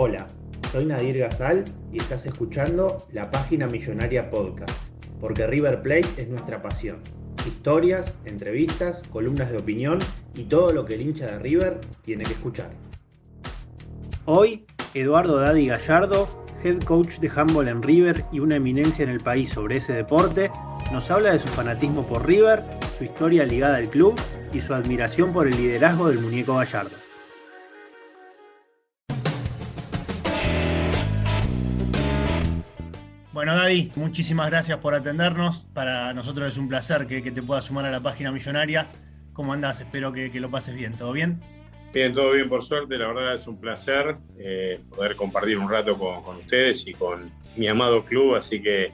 Hola, soy Nadir Gazal y estás escuchando la página Millonaria Podcast, porque River Plate es nuestra pasión. Historias, entrevistas, columnas de opinión y todo lo que el hincha de River tiene que escuchar. Hoy, Eduardo Daddy Gallardo, head coach de handball en River y una eminencia en el país sobre ese deporte, nos habla de su fanatismo por River, su historia ligada al club y su admiración por el liderazgo del muñeco Gallardo. Bueno, Daddy, muchísimas gracias por atendernos. Para nosotros es un placer que, te puedas sumar a la página millonaria. ¿Cómo andás? Espero que, lo pases bien. ¿Todo bien? Bien, todo bien por suerte. La verdad es un placer eh, poder compartir un rato con, ustedes y con mi amado club. Así que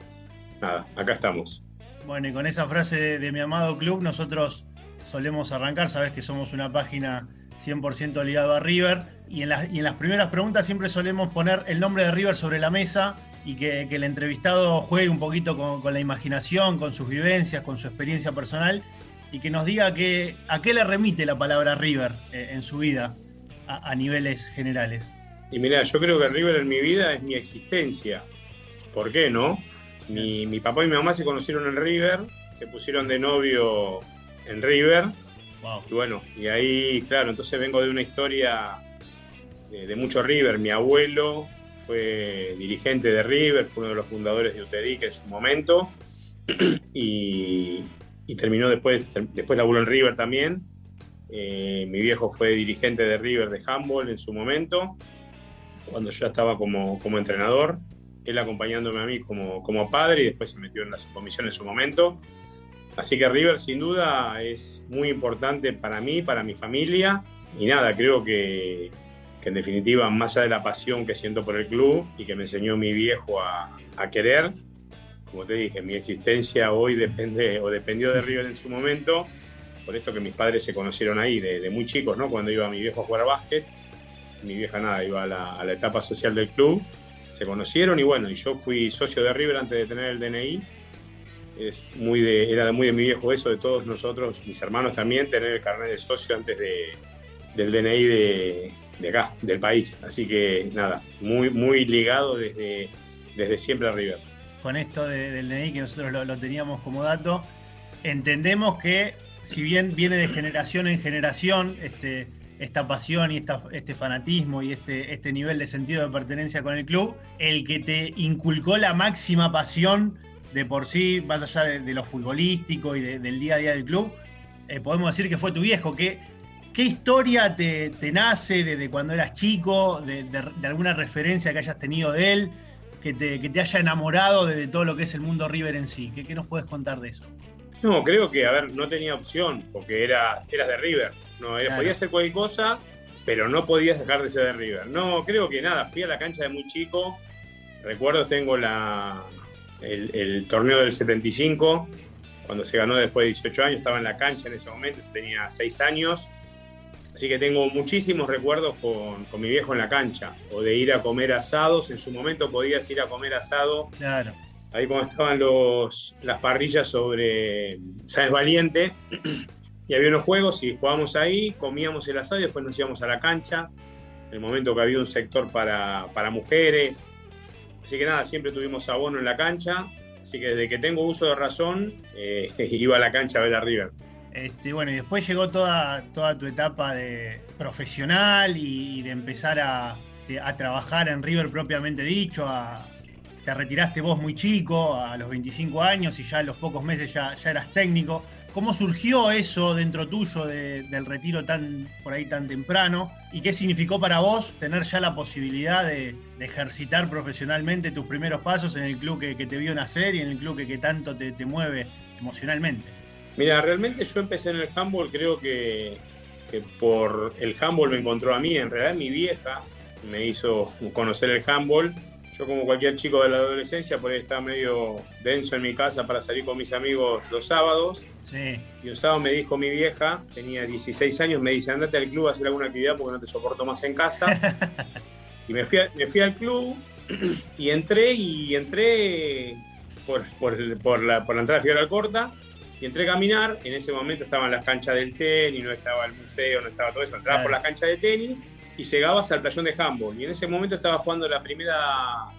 nada, acá estamos. Bueno, y con esa frase de, mi amado club, nosotros solemos arrancar. Sabes que somos una página 100% ligado a River. Y en, las, y en las primeras preguntas siempre solemos poner el nombre de River sobre la mesa y que, el entrevistado juegue un poquito con, la imaginación, con sus vivencias, con su experiencia personal y que nos diga que, a qué le remite la palabra River eh, en su vida a, niveles generales. Y mira, yo creo que River en mi vida es mi existencia. ¿Por qué no? Mi, papá y mi mamá se conocieron en River, se pusieron de novio en River. Y bueno, y ahí, claro, entonces vengo de una historia de, de mucho River. Mi abuelo fue dirigente de River, fue uno de los fundadores de UTEDIC en su momento y, terminó después, después laburó en River también. Eh, mi viejo fue dirigente de River de handball en su momento, cuando yo estaba como, como entrenador, él acompañándome a mí como, como padre y después se metió en la comisión en su momento. Así que River sin duda es muy importante para mí, para mi familia y nada, creo que en definitiva, más allá de la pasión que siento por el club y que me enseñó mi viejo a, querer, como te dije, mi existencia hoy depende o dependió de River en su momento, por esto que mis padres se conocieron ahí de, muy chicos, ¿no? Cuando iba mi viejo a jugar a básquet, mi vieja nada, iba a la, etapa social del club, se conocieron y bueno, y yo fui socio de River antes de tener el DNI. Es muy de, era muy de mi viejo eso, de todos nosotros, mis hermanos también, tener el carnet de socio antes de, del DNI de, de acá, del país. Así que nada, muy, muy ligado desde, desde siempre a River. Con esto del DNI que nosotros lo, teníamos como dato, entendemos que si bien viene de generación en generación este, esta pasión y este fanatismo y este, este nivel de sentido de pertenencia con el club, el que te inculcó la máxima pasión de por sí, más allá de, lo futbolístico y del día a día del club, eh, podemos decir que fue tu viejo, que ¿Qué historia te, nace desde cuando eras chico, de, alguna referencia que hayas tenido de él, que te, haya enamorado de, todo lo que es el mundo River en sí? ¿Qué, nos puedes contar de eso? No, creo que, a ver, no tenía opción, porque era, eras de River. No, Podías hacer cualquier cosa, pero no podías dejar de ser de River. No, creo que nada, fui a la cancha de muy chico. Recuerdo, tengo la, el, el torneo del 75, cuando se ganó después de 18 años, estaba en la cancha en ese momento, tenía 6 años Así que tengo muchísimos recuerdos con, mi viejo en la cancha, o de ir a comer asados. En su momento podías ir a comer asado. Claro. Ahí como estaban los, las parrillas sobre Sáenz Valiente. Y había unos juegos y jugábamos ahí, comíamos el asado y después nos íbamos a la cancha. En el momento que había un sector para, mujeres. Así que nada, siempre tuvimos abono en la cancha. Así que desde que tengo uso de razón, eh, iba a la cancha a ver a River. Este, bueno, y después llegó toda, toda tu etapa de profesional y, de empezar a, trabajar en River propiamente dicho. te retiraste vos muy chico, a los 25 años, y ya a los pocos meses ya, ya eras técnico. ¿Cómo surgió eso dentro tuyo del retiro tan por ahí tan temprano? ¿Y qué significó para vos tener ya la posibilidad de, ejercitar profesionalmente tus primeros pasos en el club que, te vio nacer y en el club que, tanto te, mueve emocionalmente? Mira, realmente yo empecé en el handball, creo que, que por el handball me encontró a mí. En realidad mi vieja me hizo conocer el handball yo como cualquier chico de la adolescencia, por ahí estaba medio denso en mi casa para salir con mis amigos los sábados. Y un sábado me dijo mi vieja, tenía 16 años, me dice, andate al club a hacer alguna actividad porque no te soporto más en casa. y me fui, me fui al club y entré y entré por, por, la, por la entrada de Figueroa Corta y entré a caminar. En ese momento estaban las canchas del tenis, no estaba el museo, no estaba todo eso. Entraba por las canchas de tenis y llegabas al playón de handball. Y en ese momento estaba jugando la primera,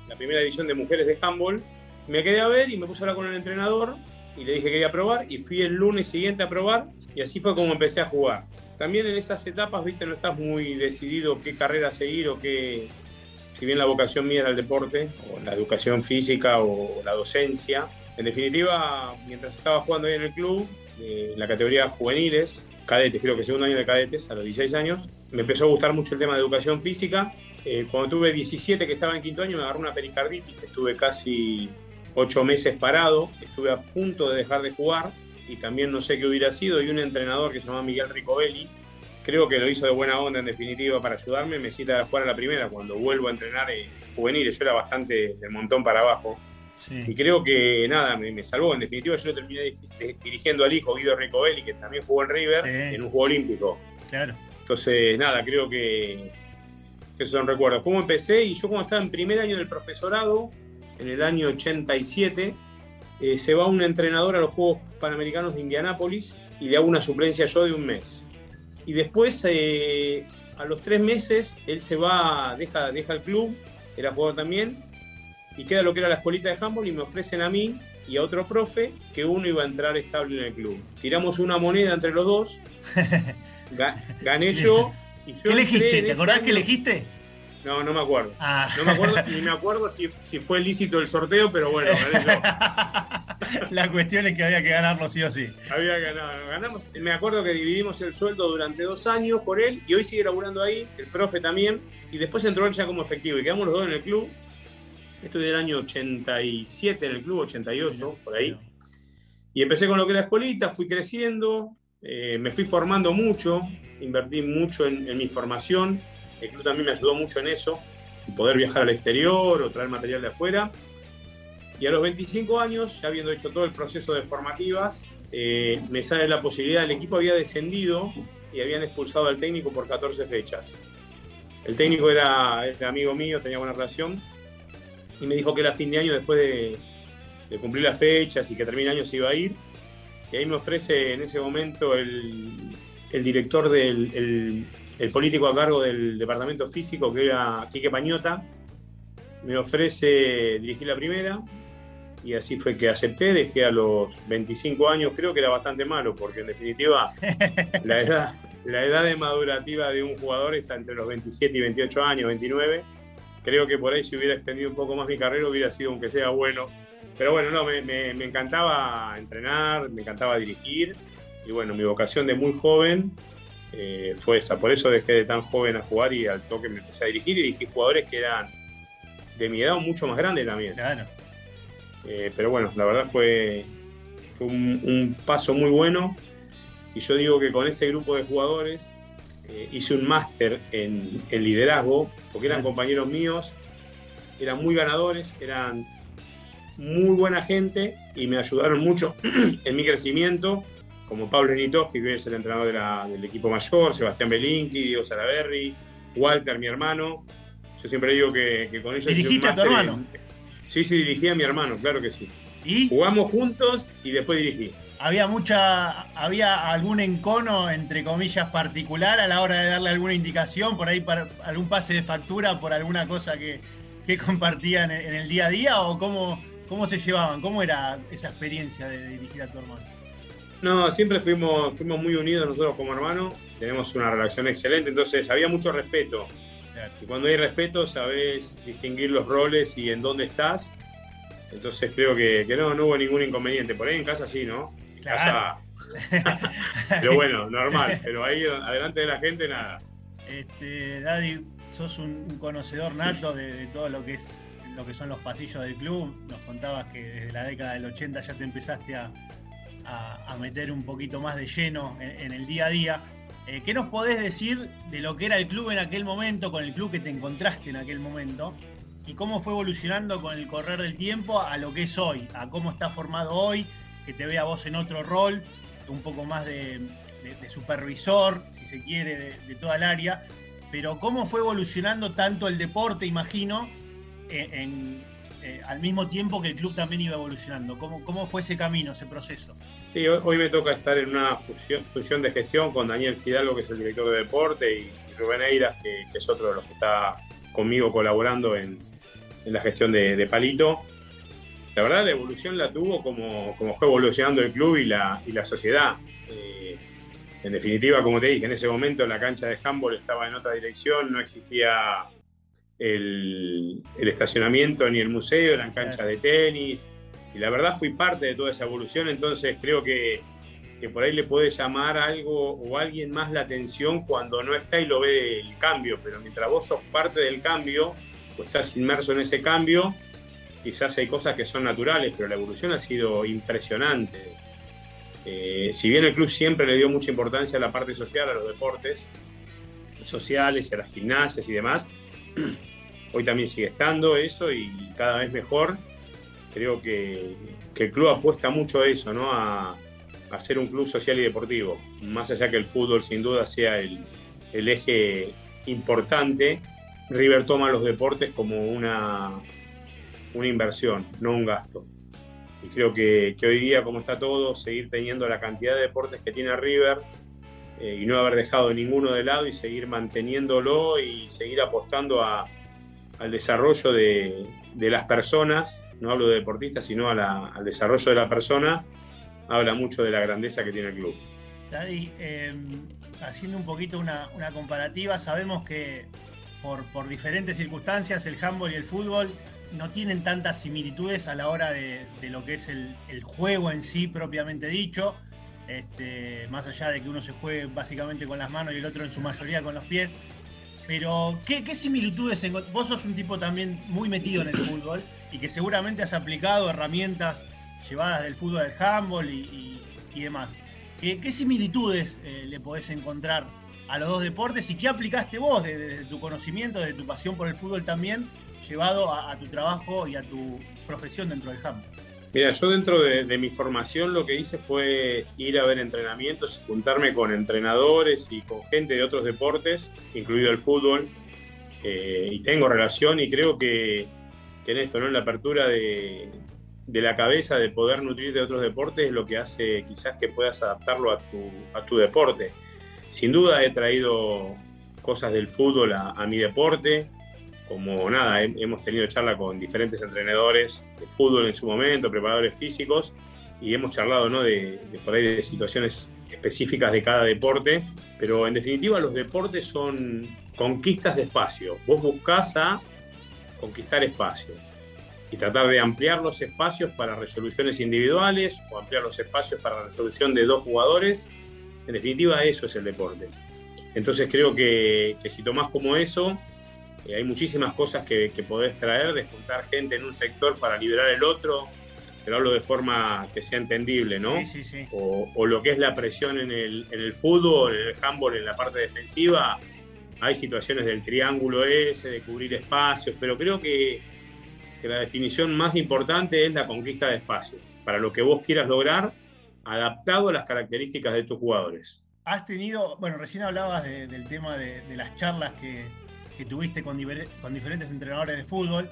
la primera división de mujeres de handball. Me quedé a ver y me puse a hablar con el entrenador y le dije que quería probar y fui el lunes siguiente a probar y así fue como empecé a jugar. También en esas etapas, viste, no estás muy decidido qué carrera seguir o qué, si bien la vocación mía era el deporte o la educación física o la docencia. En definitiva, mientras estaba jugando ahí en el club, eh, en la categoría juveniles, cadetes, creo que segundo año de cadetes, a los 16 años, me empezó a gustar mucho el tema de educación física. Eh, cuando tuve 17, que estaba en quinto año, me agarró una pericarditis, estuve casi ocho meses parado, estuve a punto de dejar de jugar y también no sé qué hubiera sido. Y un entrenador que se llama Miguel Ricobelli, creo que lo hizo de buena onda en definitiva para ayudarme, me cita a jugar a la primera cuando vuelvo a entrenar en juveniles. Yo era bastante del montón para abajo. Y creo que nada, me, salvó. En definitiva, yo terminé dirigiendo al hijo Guido Ricobelli, que también jugó en River, en un juego olímpico. Claro. Entonces, nada, creo que, esos son recuerdos. ¿Cómo empecé? Y yo como estaba en primer año del profesorado, en el año 87, eh, se va un entrenador a los Juegos Panamericanos de Indianápolis y le hago una suplencia yo de un mes. Y después, eh, a los tres meses, él se va, deja, deja el club, era jugador también, y queda lo que era la escuelita de handball y me ofrecen a mí y a otro profe que uno iba a entrar estable en el club. Tiramos una moneda entre los dos gané yo. Y yo ¿Qué elegiste? ¿Te acordás que elegiste? No, no me acuerdo. Ah. No me acuerdo, ni me acuerdo si, si, fue lícito el sorteo, pero bueno, gané yo. La cuestión es que había que ganarlo sí o sí. Había que ganar. Ganamos. Me acuerdo que dividimos el sueldo durante dos años por él y hoy sigue laburando ahí, el profe también. Y después entró él ya como efectivo y quedamos los dos en el club. Estoy del año 87 en el club, 88, por ahí. Y empecé con lo que era escuelita, fui creciendo, eh, me fui formando mucho, invertí mucho en, mi formación, el club también me ayudó mucho en eso, poder viajar al exterior o traer material de afuera. Y a los 25 años, ya habiendo hecho todo el proceso de formativas, eh, me sale la posibilidad, el equipo había descendido y habían expulsado al técnico por 14 fechas. El técnico era, amigo mío, tenía buena relación, y me dijo que era fin de año después de, de cumplir las fechas y que termine año se iba a ir. Y ahí me ofrece en ese momento el, director del el, político a cargo del departamento físico, que era Quique Pañota, me ofrece dirigir la primera y así fue que acepté, dejé a los 25 años, creo que era bastante malo, porque en definitiva la edad, la edad de madurativa de un jugador es entre los 27 y 28 años, 29. Creo que por ahí si hubiera extendido un poco más mi carrera hubiera sido aunque sea bueno pero bueno, no, me, encantaba entrenar, me encantaba dirigir y bueno, mi vocación de muy joven eh, fue esa. Por eso dejé de tan joven a jugar y al toque me empecé a dirigir y dirigí jugadores que eran de mi edad o mucho más grandes también. Claro. Eh, pero bueno, la verdad fue, un, paso muy bueno y yo digo que con ese grupo de jugadores eh, hice un máster en, en liderazgo porque eran compañeros míos, eran muy ganadores, eran muy buena gente y me ayudaron mucho en mi crecimiento, como Pablo Nitoski, que es el entrenador del equipo mayor, Sebastián Belinki, Diego Salaberry, Walter, mi hermano. Yo siempre digo que, con ellos... ¿Dirigiste a tu hermano? Sí, sí, dirigí a mi hermano, claro que sí. ¿Y? Jugamos juntos y después dirigí. ¿Había mucha, había algún encono, entre comillas, particular a la hora de darle alguna indicación, por ahí para algún pase de factura, por alguna cosa que, que compartían en el día a día? ¿O cómo, ¿Cómo se llevaban? ¿Cómo era esa experiencia de dirigir a tu hermano? No, siempre fuimos, fuimos muy unidos nosotros como hermanos, tenemos una relación excelente, entonces había mucho respeto. Y cuando hay respeto, sabes distinguir los roles y en dónde estás. Entonces creo que, no, no hubo ningún inconveniente. Por ahí en casa sí, ¿no? Casa pero bueno, normal. Pero ahí adelante de la gente, nada. Este, Daddy, sos un, conocedor nato de, todo lo que es lo que son los pasillos del club. Nos contabas que desde la década del 80 ya te empezaste a, meter un poquito más de lleno en, el día a día. Eh, ¿Qué nos podés decir de lo que era el club en aquel momento, con el club que te encontraste en aquel momento? Y cómo fue evolucionando con el correr del tiempo a lo que es hoy, a cómo está formado hoy, que te vea vos en otro rol, un poco más de, supervisor, si se quiere, de, toda el área, pero cómo fue evolucionando tanto el deporte, imagino, en, eh, al mismo tiempo que el club también iba evolucionando. ¿Cómo, cómo fue ese camino, ese proceso? Sí, hoy, me toca estar en una función, de gestión con Daniel Fidalgo, que es el director de deporte, y, Rubén Eiras, que, es otro de los que está conmigo colaborando en, la gestión de, Palito. La verdad, la evolución la tuvo como, como fue evolucionando el club y la, y la sociedad. Eh, en definitiva, como te dije, en ese momento la cancha de handball estaba en otra dirección, no existía el, estacionamiento ni el museo, eran canchas de tenis. Y la verdad fui parte de toda esa evolución, entonces creo que, por ahí le puede llamar algo o alguien más la atención cuando no está y lo ve el cambio, pero mientras vos sos parte del cambio o estás inmerso en ese cambio, quizás hay cosas que son naturales, pero la evolución ha sido impresionante. Eh, si bien el club siempre le dio mucha importancia a la parte social, a los deportes sociales, a las gimnasias y demás, Hoy también sigue estando eso y cada vez mejor. Creo que, el club apuesta mucho a eso, ¿no? A, ser un club social y deportivo. Más allá que el fútbol sin duda sea el, eje importante, River toma los deportes como una, una inversión, no un gasto. Y creo que, hoy día, como está todo, seguir teniendo la cantidad de deportes que tiene River eh, y no haber dejado ninguno de lado y seguir manteniéndolo y seguir apostando al desarrollo de, las personas, no hablo de deportistas, sino al desarrollo de la persona, habla mucho de la grandeza que tiene el club. Daddy, em, haciendo un poquito una, comparativa, sabemos que por, diferentes circunstancias el handball y el fútbol no tienen tantas similitudes a la hora de, lo que es el, juego en sí propiamente dicho. Este, más allá de que uno se juegue básicamente con las manos y el otro en su mayoría con los pies. Pero, ¿qué, similitudes? Vos sos un tipo también muy metido en el fútbol y que seguramente has aplicado herramientas llevadas del fútbol del handball y, demás. ¿Qué, similitudes eh, le podés encontrar a los dos deportes y qué aplicaste vos desde, tu conocimiento, desde tu pasión por el fútbol también, llevado a tu trabajo y a tu profesión dentro del handball? Mira, yo dentro de, mi formación lo que hice fue ir a ver entrenamientos, juntarme con entrenadores y con gente de otros deportes, incluido el fútbol, eh, y tengo relación y creo que, en esto, ¿no? en la apertura de, la cabeza de poder nutrir de otros deportes es lo que hace quizás que puedas adaptarlo a tu, a tu deporte. Sin duda he traído cosas del fútbol a mi deporte, como nada, hemos tenido charla con diferentes entrenadores de fútbol en su momento, preparadores físicos, y hemos charlado ¿no? de, por ahí de situaciones específicas de cada deporte, pero en definitiva los deportes son conquistas de espacio. Vos buscás a conquistar espacio y tratar de ampliar los espacios para resoluciones individuales o ampliar los espacios para la resolución de dos jugadores. En definitiva, eso es el deporte. Entonces creo que, que si tomás como eso, eh, hay muchísimas cosas que, podés traer, de juntar gente en un sector para liberar el otro, pero hablo de forma que sea entendible, ¿no? Sí, sí, sí. O, lo que es la presión en el, en el fútbol, en el handball, en la parte defensiva, hay situaciones del triángulo ese, de cubrir espacios, pero creo que, que la definición más importante es la conquista de espacios, para lo que vos quieras lograr, adaptado a las características de tus jugadores. Has tenido, bueno, recién hablabas del tema de las charlas que, que tuviste con, diferentes entrenadores de fútbol.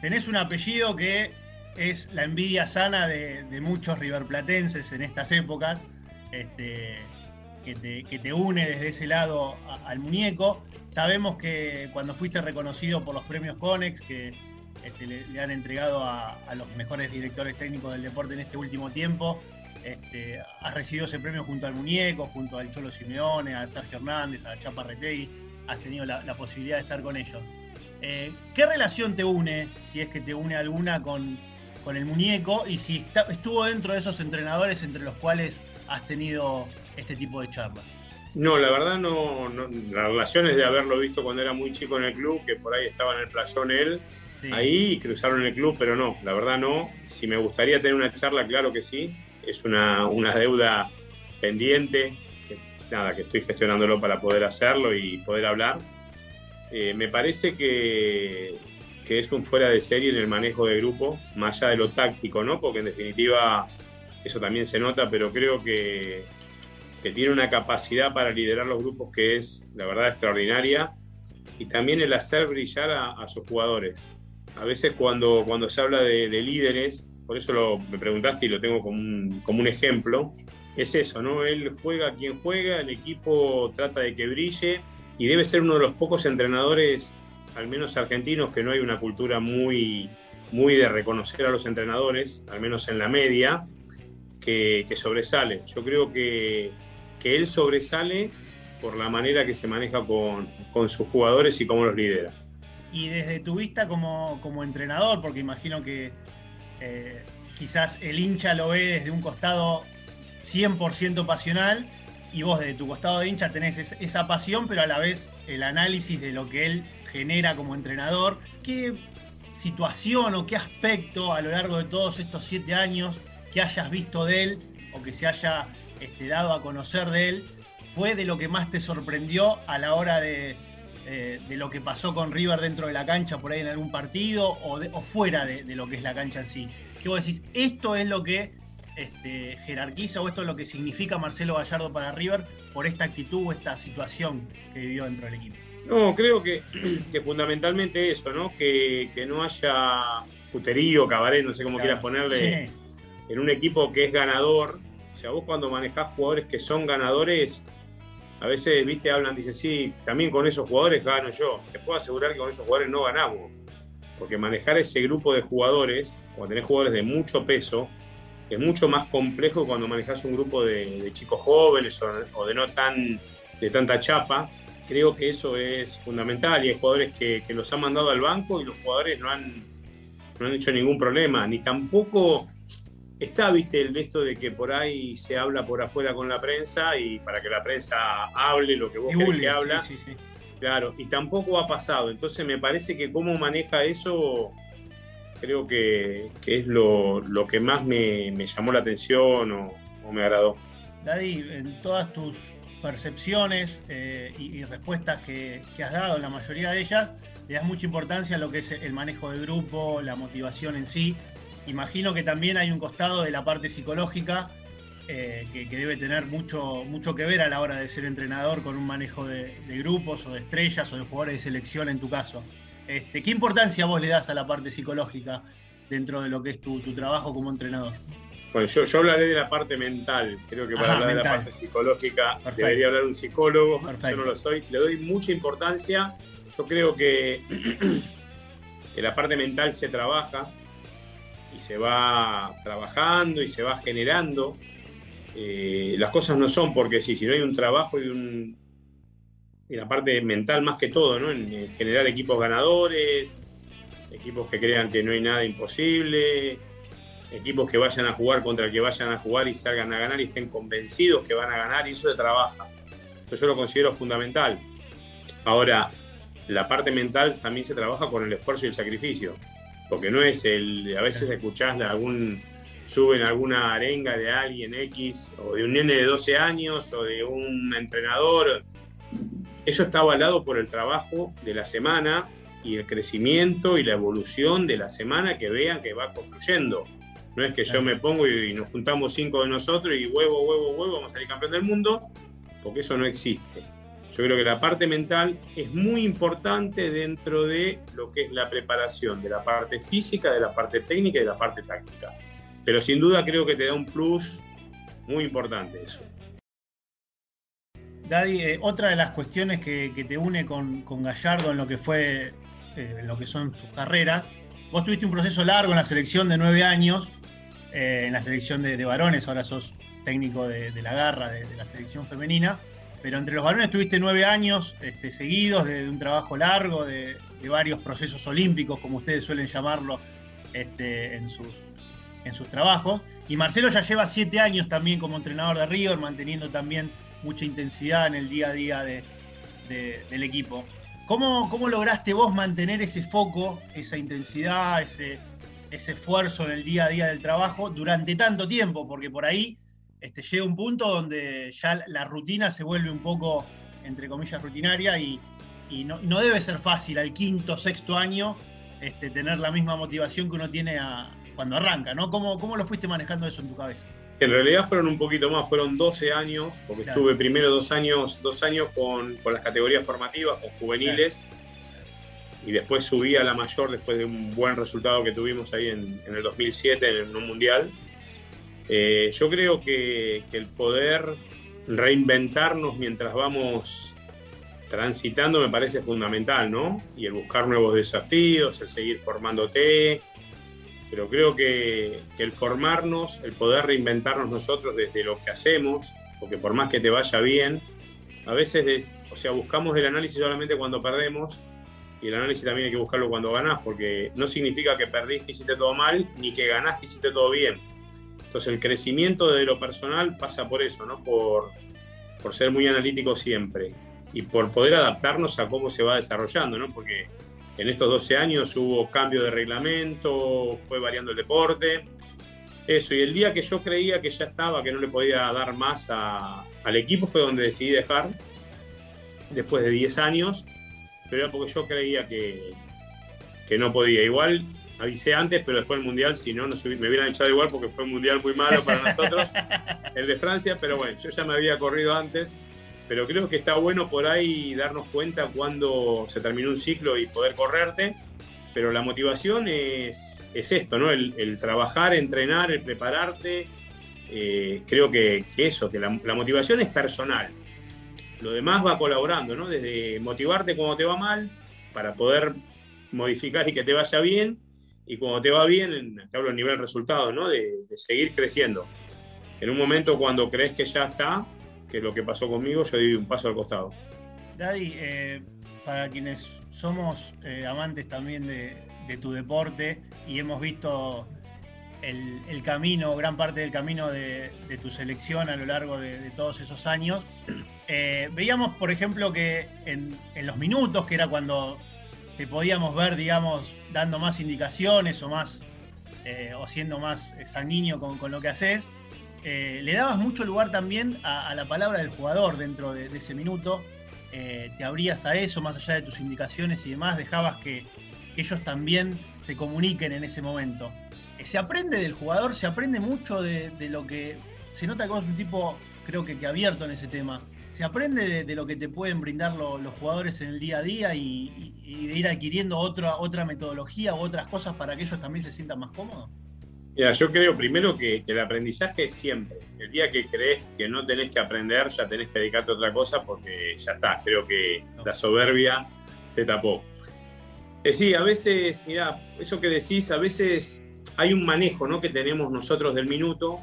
Tenés un apellido que es la envidia sana de, muchos riverplatenses en estas épocas, este, que, te, une desde ese lado al muñeco. Sabemos que cuando fuiste reconocido por los premios Conex, que este, le, han entregado a, los mejores directores técnicos del deporte en este último tiempo, este, has recibido ese premio junto al muñeco, junto al Cholo Simeone, a Sergio Hernández, a Chapa Retegui has tenido la, posibilidad de estar con ellos. Eh, ¿Qué relación te une, si es que te une alguna, con, con el muñeco? Y si estuvo dentro de esos entrenadores entre los cuales has tenido este tipo de charlas? No, la verdad no, La relación es de haberlo visto cuando era muy chico en el club, que por ahí estaba en el playón él, ahí y cruzaron el club, pero no, la verdad no. Si me gustaría tener una charla, claro que sí. Es una, una deuda pendiente, nada, que estoy gestionándolo para poder hacerlo y poder hablar. Eh, me parece que, que es un fuera de serie en el manejo de grupo, más allá de lo táctico, ¿no? Porque en definitiva eso también se nota, pero creo que que tiene una capacidad para liderar los grupos que es, la verdad, extraordinaria, y también el hacer brillar a, sus jugadores. A veces cuando, cuando se habla de, líderes, por eso lo, me preguntaste y lo tengo como un, como ejemplo, es eso, ¿no? Él juega quien juega, el equipo trata de que brille y debe ser uno de los pocos entrenadores, al menos argentinos, que no hay una cultura muy, muy de reconocer a los entrenadores, al menos en la media, que, que sobresale. Yo creo que que él sobresale por la manera que se maneja con, sus jugadores y cómo los lidera. Y desde tu vista como, entrenador, porque imagino que eh, quizás el hincha lo ve desde un costado 100% pasional y vos desde tu costado de hincha tenés esa pasión, pero a la vez el análisis de lo que él genera como entrenador. ¿Qué situación o qué aspecto a lo largo de todos estos siete años que hayas visto de él o que se haya este, dado a conocer de él fue de lo que más te sorprendió a la hora de, eh, lo que pasó con River dentro de la cancha por ahí en algún partido o, fuera de, lo que es la cancha en sí? ¿Qué vos decís? Esto es lo que este, jerarquiza o esto es lo que significa Marcelo Gallardo para River por esta actitud o esta situación que vivió dentro del equipo. No, creo que, fundamentalmente eso, ¿no? Que, no haya puterío, cabaret, no sé cómo quieras ponerle, en un equipo que es ganador, o sea, vos cuando manejás jugadores que son ganadores, a veces, viste, hablan, dicen, sí, también con esos jugadores gano yo. Te puedo asegurar que con esos jugadores no ganamos. Porque manejar ese grupo de jugadores, cuando tenés jugadores de mucho peso, es mucho más complejo cuando manejas un grupo de, chicos jóvenes o, de no tan de tanta chapa. Creo que eso es fundamental y hay jugadores que, los han mandado al banco y los jugadores no han, no han hecho ningún problema, ni tampoco está, viste, el de esto de que por ahí se habla por afuera con la prensa y para que la prensa hable lo que vos querés que habla. Claro, y tampoco ha pasado. Entonces me parece que cómo maneja eso, creo que, es lo, que más me, llamó la atención o, me agradó. Daddy, en todas tus percepciones eh, y, respuestas que, que has dado, la mayoría de ellas, le das mucha importancia a lo que es el manejo de grupo, la motivación en sí imagino que también hay un costado de la parte psicológica eh, que, debe tener mucho, mucho que ver a la hora de ser entrenador con un manejo de, grupos o de estrellas o de jugadores de selección en tu caso. Este, ¿Qué importancia vos le das a la parte psicológica dentro de lo que es tu, trabajo como entrenador? Bueno, yo, yo, hablaré de la parte mental. Creo que para hablar de la parte psicológica debería hablar un psicólogo. Yo no lo soy. Le doy mucha importancia. Yo creo que, que la parte mental se trabaja y se va trabajando y se va generando. Eh, las cosas no son porque sí, si no hay un trabajo y, un, y la parte mental más que todo, ¿no? en, generar equipos ganadores, equipos que crean que no hay nada imposible, equipos que vayan a jugar contra el que vayan a jugar y salgan a ganar y estén convencidos que van a ganar y eso se trabaja. Eso yo lo considero fundamental. Ahora, la parte mental también se trabaja con el esfuerzo y el sacrificio porque no es el, a veces escuchás algún, suben alguna arenga de alguien X, o de un nene de 12 años, o de un entrenador. Eso está avalado por el trabajo de la semana y el crecimiento y la evolución de la semana que vean que va construyendo. No es que yo me pongo y, nos juntamos cinco de nosotros y huevo, huevo, huevo, vamos a salir campeón del mundo, porque eso no existe. Yo creo que la parte mental es muy importante dentro de lo que es la preparación, de la parte física, de la parte técnica y de la parte táctica. Pero sin duda creo que te da un plus muy importante eso. Daddy, eh, otra de las cuestiones que, te une con, Gallardo en lo que fue, eh, lo que son sus carreras, vos tuviste un proceso largo en la selección de nueve años, eh, en la selección de, varones, ahora sos técnico de, la garra de la selección femenina pero entre los varones tuviste nueve años este, seguidos de, un trabajo largo, de, varios procesos olímpicos, como ustedes suelen llamarlo este, en, sus, en sus trabajos. Y Marcelo ya lleva siete años también como entrenador de River, manteniendo también mucha intensidad en el día a día del equipo. ¿Cómo, ¿Cómo, lograste vos mantener ese foco, esa intensidad, ese, ese esfuerzo en el día a día del trabajo durante tanto tiempo? Porque por ahí este, llega un punto donde ya la rutina se vuelve un poco, entre comillas, rutinaria y, no, debe ser fácil al quinto, sexto año este, tener la misma motivación que uno tiene cuando arranca, ¿no? ¿Cómo, ¿Cómo lo fuiste manejando eso en tu cabeza? En realidad fueron un poquito más, fueron 12 años, porque estuve primero dos años, dos años con, las categorías formativas, con juveniles, y después subí a la mayor después de un buen resultado que tuvimos ahí en, en el 2007 en un mundial. Eh, yo creo que, el poder reinventarnos mientras vamos transitando me parece fundamental, ¿no? Y el buscar nuevos desafíos, el seguir formándote, pero creo que, el formarnos, el poder reinventarnos nosotros desde lo que hacemos, porque por más que te vaya bien, a veces, o sea, buscamos el análisis solamente cuando perdemos y el análisis también hay que buscarlo cuando ganás, porque no significa que perdiste y hiciste todo mal, ni que ganaste y hiciste todo bien entonces el crecimiento de lo personal pasa por eso, ¿no? Por, por ser muy analítico siempre y por poder adaptarnos a cómo se va desarrollando, ¿no? Porque en estos 12 años hubo cambio de reglamento, fue variando el deporte. Eso, y el día que yo creía que ya estaba, que no le podía dar más al equipo, fue donde decidí dejar, después de 10 años, pero era porque yo creía que, que no podía. Igual avisé antes, pero después el Mundial, si no, me hubieran echado igual porque fue un Mundial muy malo para nosotros, el de Francia, pero bueno, yo ya me había corrido antes, pero creo que está bueno por ahí darnos cuenta cuando se terminó un ciclo y poder correrte, pero la motivación es, es esto, ¿no? El, trabajar, entrenar, el prepararte, eh, creo que, eso, que la, la motivación es personal. Lo demás va colaborando, ¿no? Desde motivarte cuando te va mal, para poder modificar y que te vaya bien, y cuando te va bien, te hablo a nivel resultado, ¿no? De, seguir creciendo. En un momento cuando crees que ya está, que lo que pasó conmigo, yo di un paso al costado. Daddy, eh, para quienes somos eh, amantes también de, tu deporte y hemos visto el, camino, gran parte del camino de, tu selección a lo largo de, todos esos años, eh, veíamos, por ejemplo, que en los minutos, que era cuando te podíamos ver, digamos, dando más indicaciones o más eh, o siendo más sanguíneo con, lo que haces, eh, le dabas mucho lugar también a, la palabra del jugador dentro de, ese minuto. Eh, te abrías a eso, más allá de tus indicaciones y demás, dejabas que, ellos también se comuniquen en ese momento. se aprende del jugador, se aprende mucho de, lo que. Se nota que vos un tipo, creo que, que abierto en ese tema se aprende de, lo que te pueden brindar los jugadores en el día a día y, de ir adquiriendo otra, otra metodología u otras cosas para que ellos también se sientan más cómodos? Mira, yo creo primero que, el aprendizaje es siempre. El día que crees que no tenés que aprender, ya tenés que dedicarte a otra cosa porque ya está. Creo que la soberbia te tapó. Eh, sí, a veces, mira, eso que decís, a veces hay un manejo ¿no? que tenemos nosotros del minuto.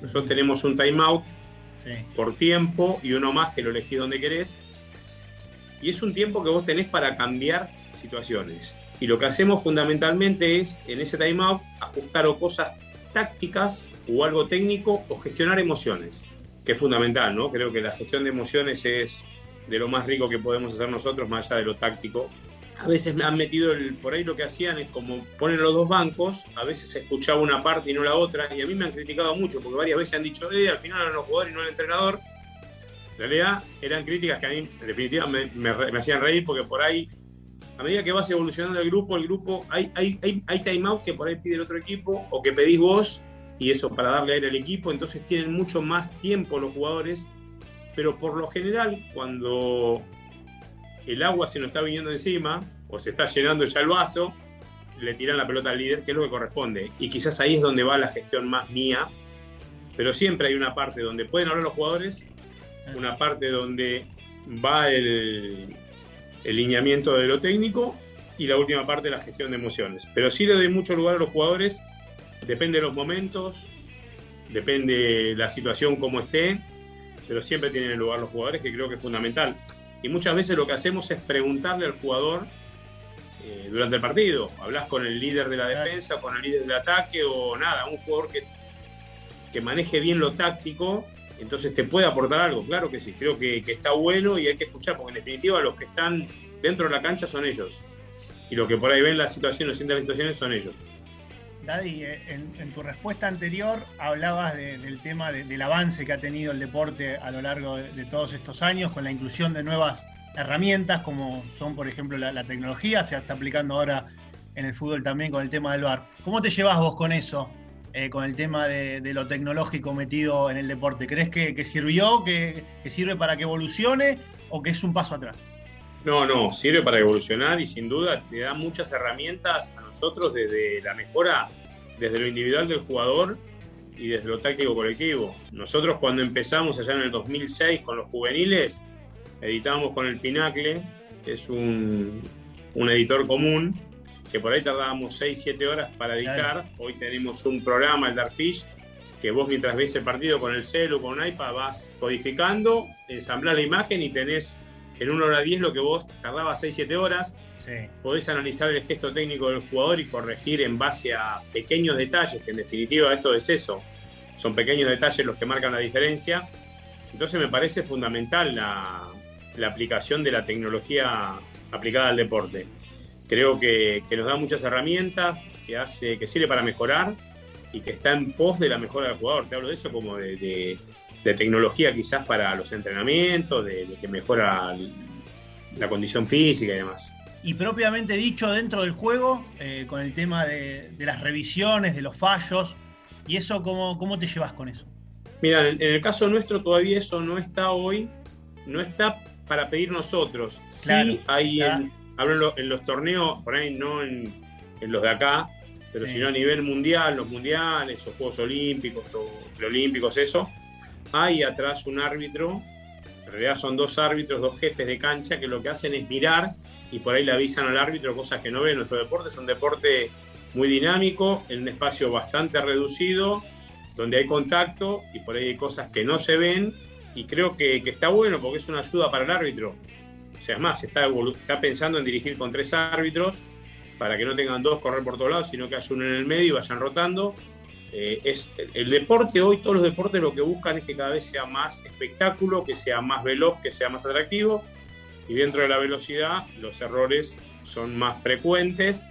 Nosotros tenemos un timeout por tiempo y uno más que lo elegís donde querés. Y es un tiempo que vos tenés para cambiar situaciones. Y lo que hacemos fundamentalmente es, en ese timeout, ajustar o cosas tácticas o algo técnico o gestionar emociones, que es fundamental, ¿no? Creo que la gestión de emociones es de lo más rico que podemos hacer nosotros, más allá de lo táctico a veces me han metido el, por ahí lo que hacían es como poner los dos bancos, a veces se escuchaba una parte y no la otra, y a mí me han criticado mucho porque varias veces han dicho, eh, al final eran los jugadores y no el entrenador. En realidad eran críticas que a mí en definitiva me, hacían reír porque por ahí, a medida que vas evolucionando el grupo, el grupo, hay, hay, hay, hay timeout que por ahí pide el otro equipo o que pedís vos, y eso para darle aire al equipo, entonces tienen mucho más tiempo los jugadores, pero por lo general cuando el agua se nos está viniendo encima o se está llenando ya el vaso, le tiran la pelota al líder, que es lo que corresponde. Y quizás ahí es donde va la gestión más mía, pero siempre hay una parte donde pueden hablar los jugadores, una parte donde va el, el de lo técnico y la última parte la gestión de emociones. Pero sí le doy mucho lugar a los jugadores, depende de los momentos, depende la situación como esté, pero siempre tienen lugar los jugadores, que creo que es fundamental. Y muchas veces lo que hacemos es preguntarle al jugador eh, durante el partido. Hablas con el líder de la defensa, con el líder del ataque o nada, un jugador que que maneje bien lo táctico, entonces te puede aportar algo. Claro que sí, creo que, que está bueno y hay que escuchar, porque en definitiva los que están dentro de la cancha son ellos. Y los que por ahí ven la situación o sienten las situaciones son ellos. Daddy, eh, en, tu respuesta anterior hablabas del tema del avance que ha tenido el deporte a lo largo de, todos estos años con la inclusión de nuevas herramientas como son, por ejemplo, la, tecnología, se está aplicando ahora en el fútbol también con el tema del VAR. ¿Cómo te llevas vos con eso, eh, con el tema de, lo tecnológico metido en el deporte? ¿Crees que, sirvió, que sirve para que evolucione o que es un paso atrás? No, no, sirve para evolucionar y sin duda te da muchas herramientas a nosotros desde la mejora, desde lo individual del jugador y desde lo táctico colectivo. Nosotros cuando empezamos allá en el 2006 con los juveniles, editábamos con el Pinacle, que es un, editor común, que por ahí tardábamos 6, 7 horas para editar. Hoy tenemos un programa, el Darfish, que vos mientras ves el partido con el celu, con un iPad, vas codificando, ensamblas la imagen y tenés en una hora 10 lo que vos tardabas 6-7 horas. Podés analizar el gesto técnico del jugador y corregir en base a pequeños detalles, que en definitiva esto es eso. Son pequeños detalles los que marcan la diferencia. Entonces me parece fundamental la, aplicación de la tecnología aplicada al deporte. Creo que, nos da muchas herramientas, que, hace, que sirve para mejorar y que está en pos de la mejora del jugador. Te hablo de eso como de de tecnología quizás para los entrenamientos, de, que mejora la condición física y demás. Y propiamente dicho dentro del juego, eh, con el tema de, las revisiones, de los fallos, ¿y eso cómo, cómo te llevas con eso? Mira, en, el caso nuestro todavía eso no está hoy, no está para pedir nosotros. sí hay, en, hablo en, los torneos, por ahí no en, los de acá, pero sino a nivel mundial, los mundiales o Juegos Olímpicos o Preolímpicos, eso, hay atrás un árbitro, en realidad son dos árbitros, dos jefes de cancha que lo que hacen es mirar y por ahí le avisan al árbitro cosas que no ve. Nuestro deporte es un deporte muy dinámico, en un espacio bastante reducido, donde hay contacto y por ahí hay cosas que no se ven y creo que, está bueno porque es una ayuda para el árbitro. O sea, es más, está, está pensando en dirigir con tres árbitros para que no tengan dos correr por todos lados, sino que haya uno en el medio y vayan rotando eh, es el deporte hoy, todos los deportes lo que buscan es que cada vez sea más espectáculo, que sea más veloz, que sea más atractivo. Y dentro de la velocidad los errores son más frecuentes.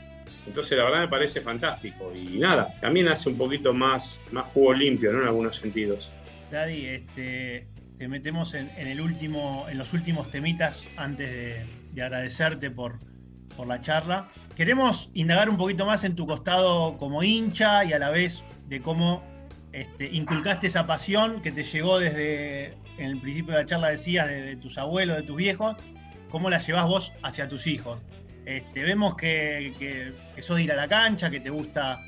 Entonces la verdad me parece fantástico. Y nada, también hace un poquito más, más jugo limpio, ¿no? En algunos sentidos. Daddy, este, te metemos en, el último, en los últimos temitas antes de agradecerte por, por la charla. Queremos indagar un poquito más en tu costado como hincha y a la vez de cómo este, inculcaste esa pasión que te llegó desde, en el principio de la charla decías, de, tus abuelos, de tus viejos, cómo la llevas vos hacia tus hijos. Este, vemos que, que, sos de ir a la cancha, que te gusta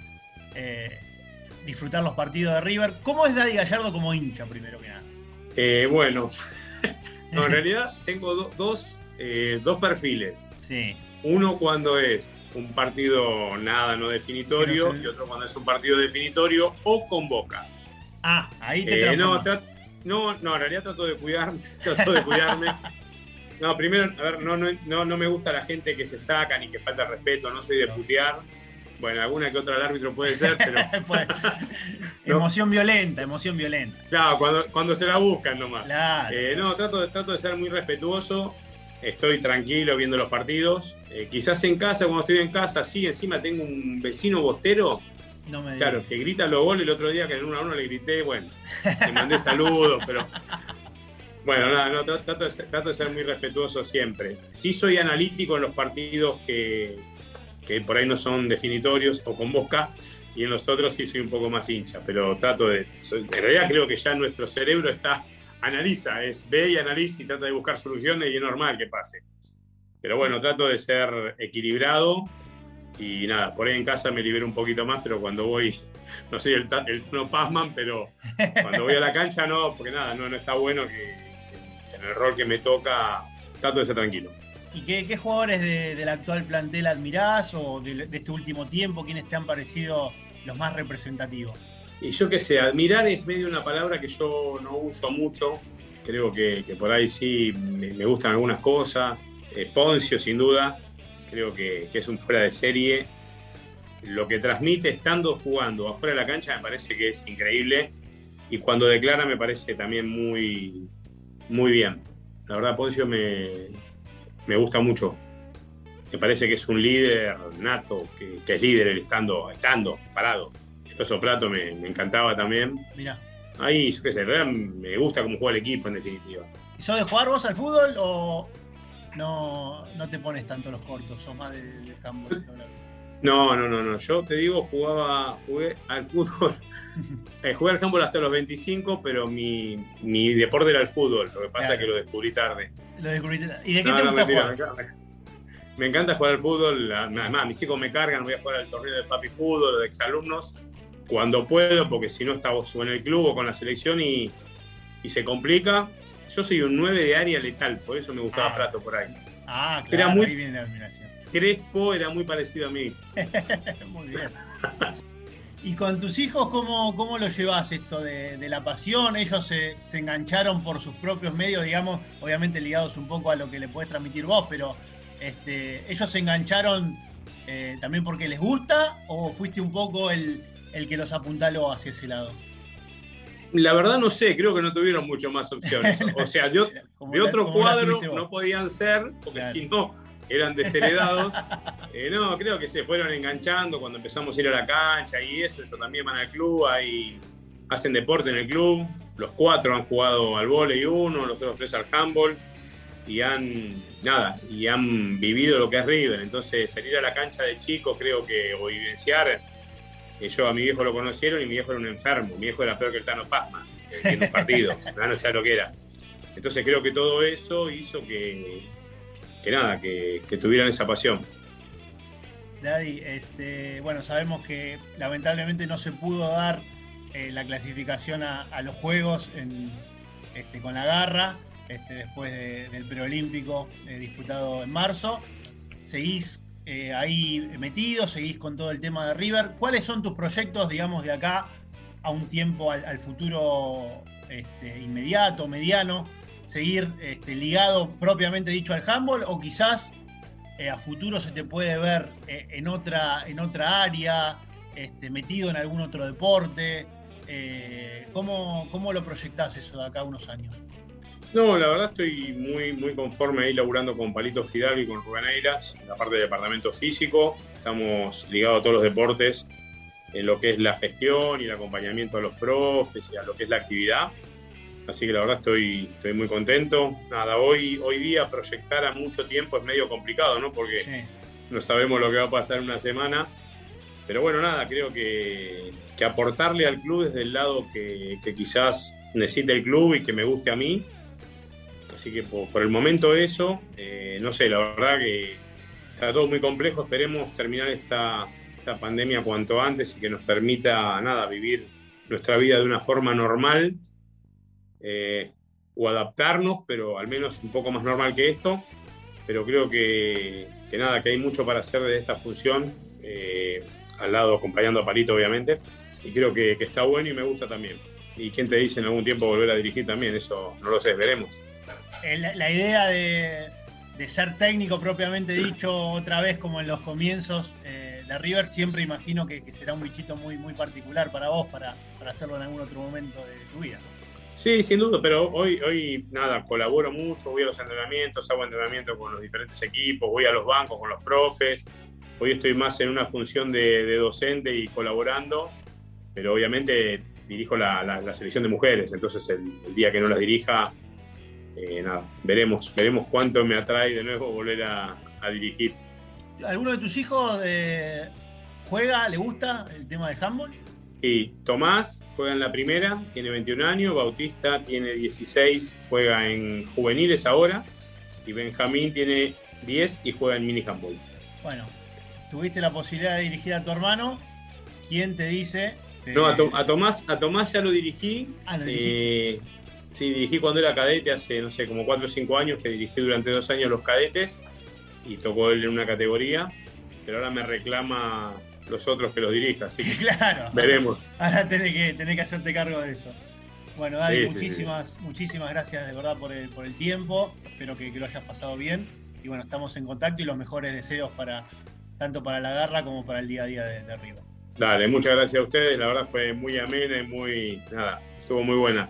eh, disfrutar los partidos de River. ¿Cómo es Daddy Gallardo como hincha, primero que nada? Eh, bueno, en realidad tengo dos, eh, dos perfiles. Sí. Uno cuando es un partido nada no definitorio y otro cuando es un partido definitorio o con Boca. Ah, ahí te eh, no, no, no, en realidad trato de cuidarme, trato de cuidarme. No, primero, a ver, no, no, no, me gusta la gente que se saca ni que falta respeto, no soy de putear. Bueno, alguna que otra al árbitro puede ser, pero. Emoción violenta, emoción violenta. Claro, cuando, cuando se la buscan nomás. Claro. Eh, no, trato, trato de ser muy respetuoso estoy tranquilo viendo los partidos. Eh, quizás en casa, cuando estoy en casa, sí, encima tengo un vecino bostero. No me claro, que grita los goles el otro día que en uno a uno le grité, bueno, le mandé saludos, pero. Bueno, nada, no, trato, de ser, muy respetuoso siempre. Sí soy analítico en los partidos que, que por ahí no son definitorios o con Bosca, y en los otros sí soy un poco más hincha, pero trato de. En realidad creo que ya nuestro cerebro está analiza, es ve y analiza y trata de buscar soluciones y es normal que pase. Pero bueno, trato de ser equilibrado y nada, por ahí en casa me libero un poquito más, pero cuando voy, no sé, el, el no pasman, pero cuando voy a la cancha no, porque nada, no, no está bueno que, en el rol que me toca trato de ser tranquilo. ¿Y qué, jugadores del actual plantel admirás o de, de este último tiempo? ¿Quiénes te han parecido los más representativos? Y yo qué sé, admirar es medio una palabra que yo no uso mucho. Creo que, por ahí sí me, gustan algunas cosas. Eh, Poncio, sin duda, creo que, es un fuera de serie. Lo que transmite estando jugando afuera de la cancha me parece que es increíble. y cuando declara me parece también muy, muy bien. La verdad, Poncio me, me gusta mucho. Me parece que es un líder nato, que, es líder el estando, estando parado. Eso Plato me, me encantaba también. Mira. Ahí, yo qué sé, me gusta cómo juega el equipo en definitiva. ¿Y sos de jugar vos al fútbol o no, no te pones tanto los cortos? ¿Sos más del campo? No, no, no, no. Yo te digo, jugaba, jugué al fútbol. eh, jugué al handball hasta los 25, pero mi, mi, deporte era el fútbol. Lo que pasa es que lo descubrí tarde. Lo descubrí tarde. ¿Y de qué te gusta jugar? Me, encanta jugar al fútbol. Además, mis hijos me cargan. Voy a jugar al torneo de papi fútbol de exalumnos cuando puedo, porque si no estamos en el club o con la selección y, y se complica. Yo soy un 9 de área letal, por eso me gustaba ah. Prato por ahí. Ah, claro, era muy, ahí viene la admiración. Crespo era muy parecido a mí. muy bien. ¿Y con tus hijos cómo, cómo lo llevas esto de, la pasión? Ellos se, engancharon por sus propios medios, digamos, obviamente ligados un poco a lo que le puedes transmitir vos, pero este, ellos se engancharon eh, también porque les gusta o fuiste un poco el, el que los apuntaló hacia ese lado? La verdad no sé, creo que no tuvieron mucho más opciones. O sea, de, otro cuadro no podían ser, porque si no, eran desheredados. Eh, no, creo que se fueron enganchando cuando empezamos a ir a la cancha y eso. Ellos también van al club, ahí hacen deporte en el club. Los cuatro han jugado al y uno, los otros tres al handball y han nada y han vivido lo que es River. Entonces salir a la cancha de chicos creo que o vivenciar yo a mi viejo lo conocieron y mi viejo era un enfermo. Mi viejo era peor que el Tano Pazman en un partido. no sé lo que era. Entonces creo que todo eso hizo que, que nada, que, tuvieran esa pasión. Daddy, este, bueno, sabemos que lamentablemente no se pudo dar eh, la clasificación a, los Juegos este, con la garra, este, después del preolímpico eh, disputado en marzo. Seguís eh, ahí metido, seguís con todo el tema de River. ¿Cuáles son tus proyectos, digamos, de acá a un tiempo, al, futuro este, inmediato, mediano? ¿Seguir este, ligado propiamente dicho al handball o quizás eh, a futuro se te puede ver eh, en, otra, en otra área, este, metido en algún otro deporte? ¿cómo, ¿Cómo lo proyectás eso de acá a unos años? No, la verdad estoy muy, muy conforme ahí laburando con Palito Fidalgo y con Rubén Eiras en la parte de departamento físico. Estamos ligados a todos los deportes en lo que es la gestión y el acompañamiento a los profes y a lo que es la actividad. Así que la verdad estoy, estoy muy contento. Nada, hoy, hoy día proyectar a mucho tiempo es medio complicado, ¿no? Porque no sabemos lo que va a pasar en una semana. Pero bueno, nada, creo que, que aportarle al club desde el lado que, que quizás necesite el club y que me guste a mí Así que por, el momento eso, eh, no sé, la verdad que está todo muy complejo. Esperemos terminar esta, pandemia cuanto antes y que nos permita, nada, vivir nuestra vida de una forma normal eh, o adaptarnos, pero al menos un poco más normal que esto. Pero creo que, nada, que hay mucho para hacer de esta función, eh, al lado acompañando a Palito, obviamente. Y creo que, que está bueno y me gusta también. Y quién te dice en algún tiempo volver a dirigir también, eso no lo sé, veremos. Eh, la, idea de, ser técnico propiamente dicho otra vez como en los comienzos eh, de River, siempre imagino que, será un bichito muy, muy particular para vos, para, hacerlo en algún otro momento de tu vida. Sí, sin duda, pero hoy, hoy nada, colaboro mucho, voy a los entrenamientos, hago entrenamiento con los diferentes equipos, voy a los bancos con los profes, hoy estoy más en una función de, docente y colaborando, pero obviamente dirijo la, selección de mujeres, entonces el, día que no las dirija eh, nada, veremos, veremos cuánto me atrae de nuevo volver a, dirigir. ¿Alguno de tus hijos eh, juega, le gusta el tema de handball? Sí, Tomás juega en la primera, tiene 21 años, Bautista tiene 16, juega en juveniles ahora, y Benjamín tiene 10 y juega en mini handball. Bueno, tuviste la posibilidad de dirigir a tu hermano, ¿quién te dice? No, a, Tomás, a Tomás ya lo dirigí. Ah, lo dirigí. Sí, dirigí cuando era cadete, hace, no sé, como 4 o 5 años, que dirigí durante dos años los cadetes y tocó él en una categoría, pero ahora me reclama los otros que los dirija, así que claro. veremos. Ahora tenés que, tenés que hacerte cargo de eso. Bueno, Dani, muchísimas, muchísimas gracias de verdad por el, por el tiempo, espero que, lo hayas pasado bien y bueno, estamos en contacto y los mejores deseos para tanto para la garra como para el día a día de, de Dale, muchas gracias a ustedes. La verdad fue muy amena y muy. Nada, estuvo muy buena.